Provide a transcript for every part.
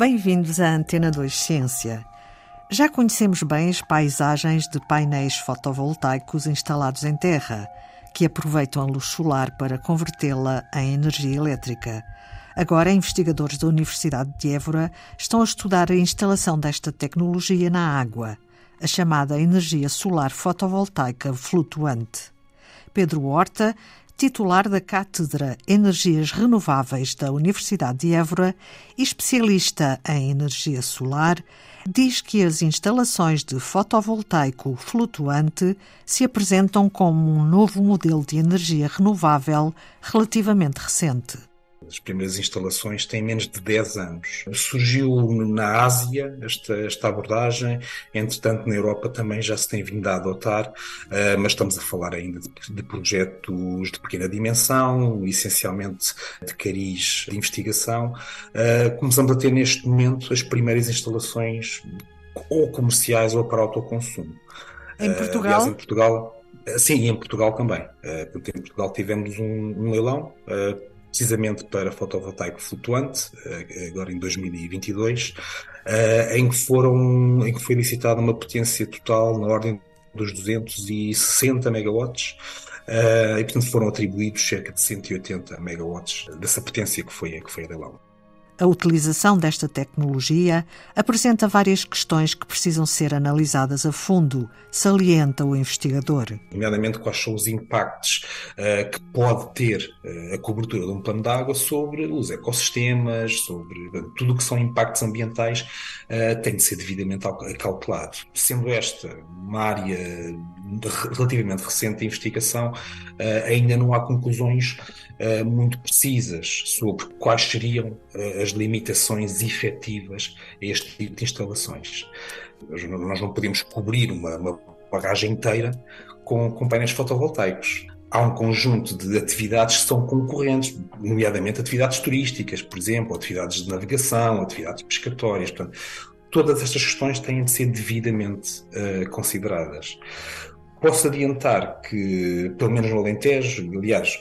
Bem-vindos à Antena 2 Ciência. Já conhecemos bem as paisagens de painéis fotovoltaicos instalados em terra, que aproveitam a luz solar para convertê-la em energia elétrica. Agora, investigadores da Universidade de Évora estão a estudar a instalação desta tecnologia na água, a chamada energia solar fotovoltaica flutuante. Pedro Horta titular da Cátedra Energias Renováveis da Universidade de Évora e especialista em energia solar, diz que as instalações de fotovoltaico flutuante se apresentam como um novo modelo de energia renovável relativamente recente as primeiras instalações têm menos de 10 anos. Surgiu na Ásia esta, esta abordagem, entretanto na Europa também já se tem vindo a adotar, uh, mas estamos a falar ainda de, de, projetos de pequena dimensão, essencialmente de cariz de investigação. Uh, começamos a ter neste momento as primeiras instalações ou comerciais ou para autoconsumo. Em Portugal? Uh, aliás, em Portugal Sim, e em Portugal também. Em Portugal tivemos um, um leilão precisamente para fotovoltaico flutuante, eh, agora em 2022, eh, em que, foram, em que foi licitada uma potência total na ordem dos 260 megawatts, Uh, e portanto foram atribuídos cerca de 180 megawatts dessa potência que foi, que foi a leilão. A utilização desta tecnologia apresenta várias questões que precisam ser analisadas a fundo, salienta o investigador. Nomeadamente, quais são os impactos uh, que pode ter uh, a cobertura de um plano de água sobre os ecossistemas, sobre tudo o que são impactos ambientais, uh, tem de ser devidamente calculado. Sendo esta uma área relativamente recente investigação, ainda não há conclusões muito precisas sobre quais seriam as as limitações efetivas a este tipo de instalações. Nós não podemos cobrir uma, uma barragem inteira com, com painéis fotovoltaicos há um conjunto de atividades que são concorrentes, nomeadamente atividades turísticas, por exemplo, atividades de navegação, atividades pescatórias. Portanto, todas estas questões têm de ser devidamente uh, consideradas. Posso adiantar que, pelo menos no Alentejo, aliás,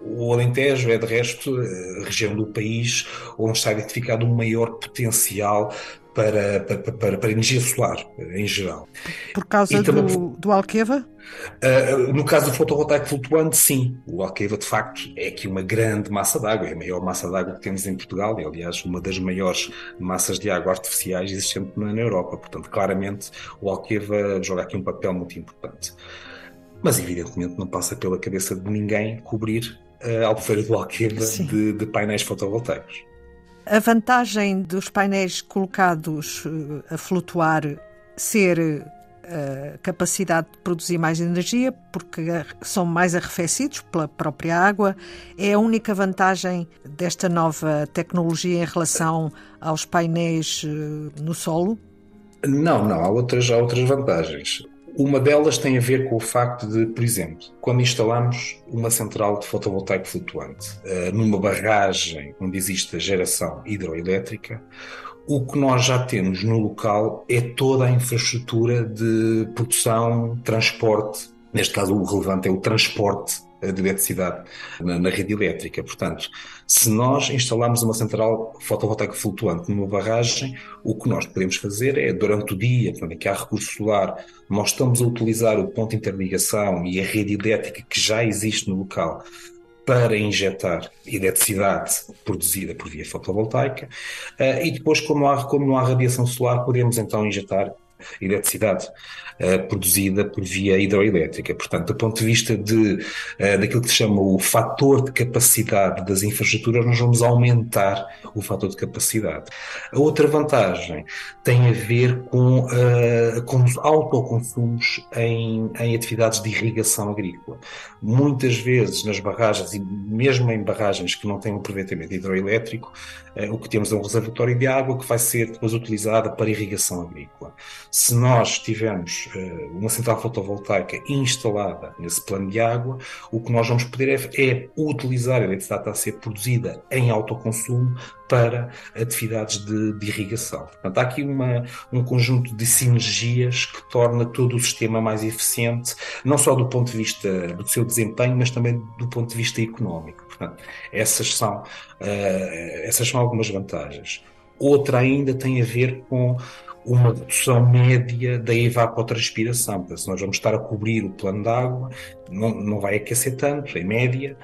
o Alentejo é, de resto, a região do país onde está identificado um maior potencial para, para, para, para energia solar, em geral. Por causa também, do, do Alqueva? Uh, no caso do fotovoltaico flutuante, sim. O Alqueva, de facto, é aqui uma grande massa d'água, é a maior massa d'água que temos em Portugal e, aliás, uma das maiores massas de água artificiais existentes na Europa. Portanto, claramente, o Alqueva joga aqui um papel muito importante. Mas, evidentemente, não passa pela cabeça de ninguém cobrir a Albufeira do Alqueva de, de painéis fotovoltaicos. A vantagem dos painéis colocados eh, a flutuar ser a eh, capacidade de produzir mais energia, porque são mais arrefecidos pela própria água, é a única vantagem desta nova tecnologia em relação aos painéis eh, no solo? Não, não, há outras, há outras vantagens. Uma delas tem a ver com o facto de, por exemplo, quando instalamos uma central de fotovoltaico flutuante uh, numa barragem onde existe a geração hidroelétrica, o que nós já temos no local é toda a infraestrutura de produção, transporte. Neste caso, o relevante é o transporte de eletricidade na, na, rede elétrica. Portanto, se nós instalarmos uma central fotovoltaica flutuante numa barragem, o que nós podemos fazer é, durante o dia, quando que há recurso solar, nós estamos a utilizar o ponto de interligação e a rede elétrica que já existe no local para injetar eletricidade produzida por via fotovoltaica uh, e depois, como há, como não há radiação solar, podemos então injetar eletricidade uh, produzida por via hidroelétrica. Portanto, do ponto de vista de, uh, daquilo que se chama o fator de capacidade das infraestruturas, nós vamos aumentar o fator de capacidade. A outra vantagem tem a ver com, uh, com os autoconsumos em, em atividades de irrigação agrícola. Muitas vezes nas barragens, e mesmo em barragens que não têm um aproveitamento hidroelétrico, o que temos é um reservatório de água que vai ser depois utilizada para irrigação agrícola. Se nós tivermos uh, uma central fotovoltaica instalada nesse plano de água, o que nós vamos poder é, é utilizar a eletricidade a ser produzida em autoconsumo para atividades de, de irrigação. Portanto, há aqui uma, um conjunto de sinergias que torna todo o sistema mais eficiente, não só do ponto de vista do seu desempenho, mas também do ponto de vista económico. Portanto, essas são, uh, essas são algumas vantagens. outra ainda tem a ver com uma redução média da evapotranspiração. Portanto, se nós vamos estar a cobrir o plano de água, não, não vai aquecer tanto, em média,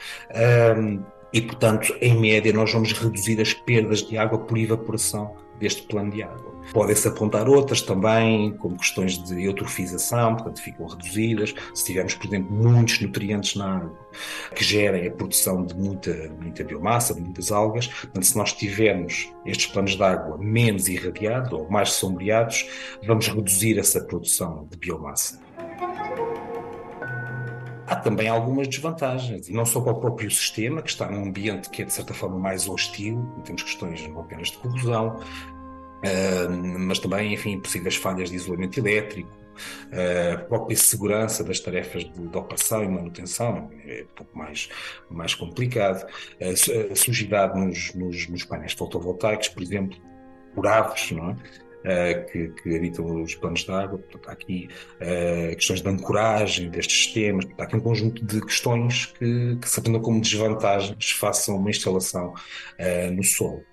um, e, portanto, em média, nós vamos reduzir as perdas de água por evaporação deste plano de água. Podem-se apontar outras também, como questões de eutrofização, portanto ficam reduzidas. Se tivermos, por exemplo, muitos nutrientes na água que gerem a produção de muita, muita biomassa, de muitas algas, portanto, se nós tivermos estes planos de água menos irradiados ou mais sombreados, vamos reduzir essa produção de biomassa há também algumas desvantagens, e não só para o próprio sistema, que está num ambiente que é de certa forma mais hostil, temos questões não apenas de corrosão, mas também, enfim, possíveis falhas de isolamento elétrico, a própria segurança das tarefas de, de, operação e manutenção é um pouco mais, mais complicado. A, sujidade nos, nos, nos painéis fotovoltaicos, por exemplo, por aves, não é? Uh, que, que, habitam os planos de água. Portanto, há aqui uh, questões de ancoragem destes sistemas. Portanto, há aqui um conjunto de questões que, que se apresentam como desvantagens face a uma instalação uh, no solo.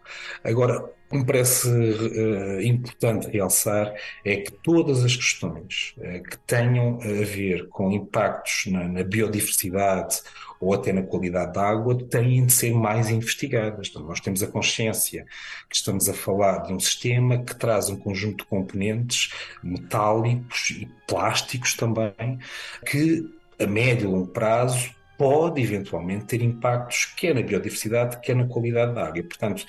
Agora, o que me parece uh, importante realçar é que todas as questões uh, que tenham a ver com impactos na, na, biodiversidade ou até na qualidade da água têm de ser mais investigadas. Então, nós temos a consciência que estamos a falar de um sistema que traz um conjunto de componentes metálicos e plásticos também, que a médio e longo prazo pode eventualmente ter impactos quer na biodiversidade, quer na qualidade da água. Portanto,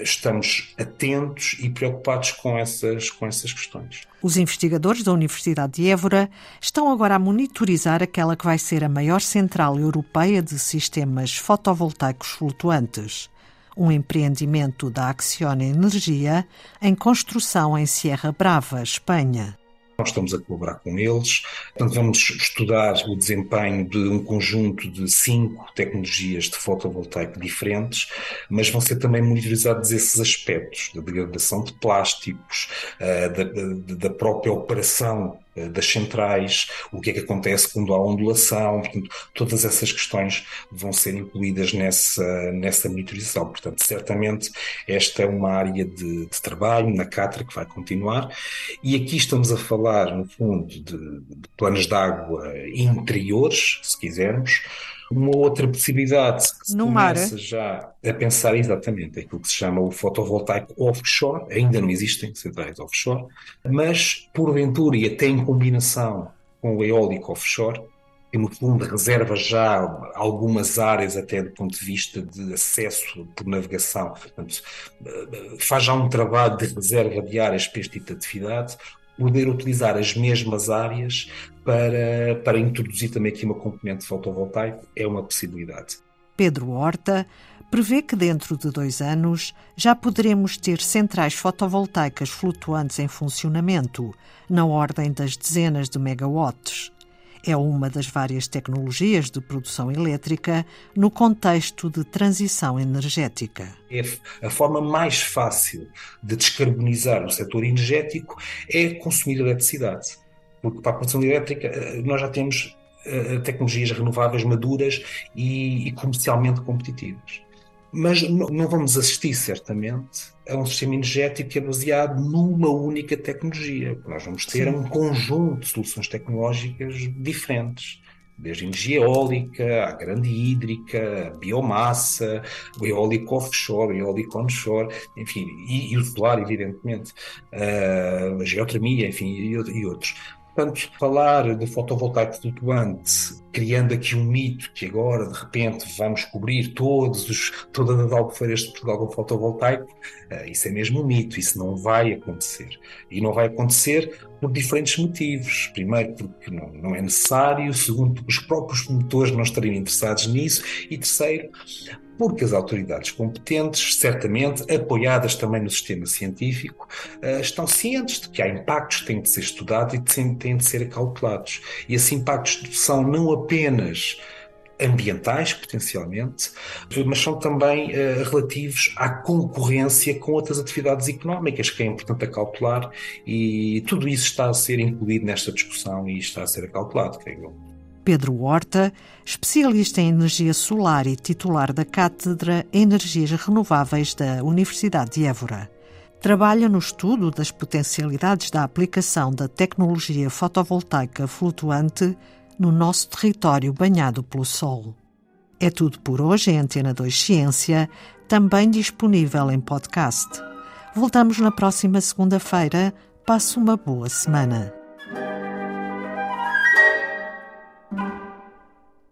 estamos atentos e preocupados com essas, com essas questões. Os investigadores da Universidade de Évora estão agora a monitorizar aquela que vai ser a maior central europeia de sistemas fotovoltaicos flutuantes. Um empreendimento da Acciona Energia em construção em Sierra Brava, Espanha. Nós estamos a colaborar com eles, portanto, vamos estudar o desempenho de um conjunto de cinco tecnologias de fotovoltaico diferentes, mas vão ser também monitorizados esses aspectos da degradação de plásticos, eh, da, da própria operação das centrais, o que é que acontece quando há ondulação, portanto, todas essas questões vão ser incluídas nessa, nessa monitorização. Portanto, certamente esta é uma área de, de trabalho na Catra que vai continuar e aqui estamos a falar, no fundo, de, de planos de água interiores, se quisermos, uma outra possibilidade que se no começa mar. já a pensar exatamente aquilo que se chama o fotovoltaico offshore, ainda não existem centrais offshore, mas porventura e até em combinação com o eólico offshore, que no fundo reserva já algumas áreas até do ponto de vista de acesso por navegação, portanto faz já um trabalho de reserva de áreas para este tipo de atividade, poder utilizar as mesmas áreas para, para introduzir também aqui uma componente fotovoltaico é uma possibilidade. Pedro Horta prevê que dentro de dois anos já poderemos ter centrais fotovoltaicas flutuantes em funcionamento, na ordem das dezenas de megawatts. É uma das várias tecnologias de produção elétrica no contexto de transição energética. É a forma mais fácil de descarbonizar o setor energético é consumir eletricidade porque para a produção elétrica eh, nós já temos uh, tecnologias renováveis maduras e, e comercialmente competitivas. Mas não vamos assistir, certamente, a um sistema energético que é baseado numa única tecnologia. Nós vamos ter um conjunto de soluções tecnológicas diferentes desde a energia eólica, a grande hídrica, a biomassa, o eólico offshore, o eólico onshore, enfim, e, e o solar, evidentemente, uh, a geotermia, enfim, e, e outros. Portanto, falar de fotovoltaico flutuante, criando aqui um mito que agora, de repente, vamos cobrir todos os, todas as albufeiras de Portugal com fotovoltaico, uh, isso é mesmo um mito, isso não vai acontecer. E não vai acontecer por diferentes motivos. Primeiro, porque não, não é necessário. Segundo, porque os próprios motores não estariam interessados nisso. E terceiro, porque as autoridades competentes, certamente apoiadas também no sistema científico, eh, estão cientes de que há impactos que têm de ser estudados e que têm de ser acautelados. E esses impactos são não apenas ambientais, potencialmente, mas são também uh, relativos à concorrência com outras atividades económicas, que é importante acautelar, e tudo isso está a ser incluído nesta discussão e está a ser acautelado, creio eu. Pedro Horta, especialista em energia solar e titular da Cátedra Energias Renováveis da Universidade de Évora. trabalha no estudo das potencialidades da aplicação da tecnologia fotovoltaica flutuante no nosso território banhado pelo sol. É tudo por hoje em Antena 2 Ciência, também disponível em podcast. Voltamos na próxima segunda-feira. Passe uma boa semana.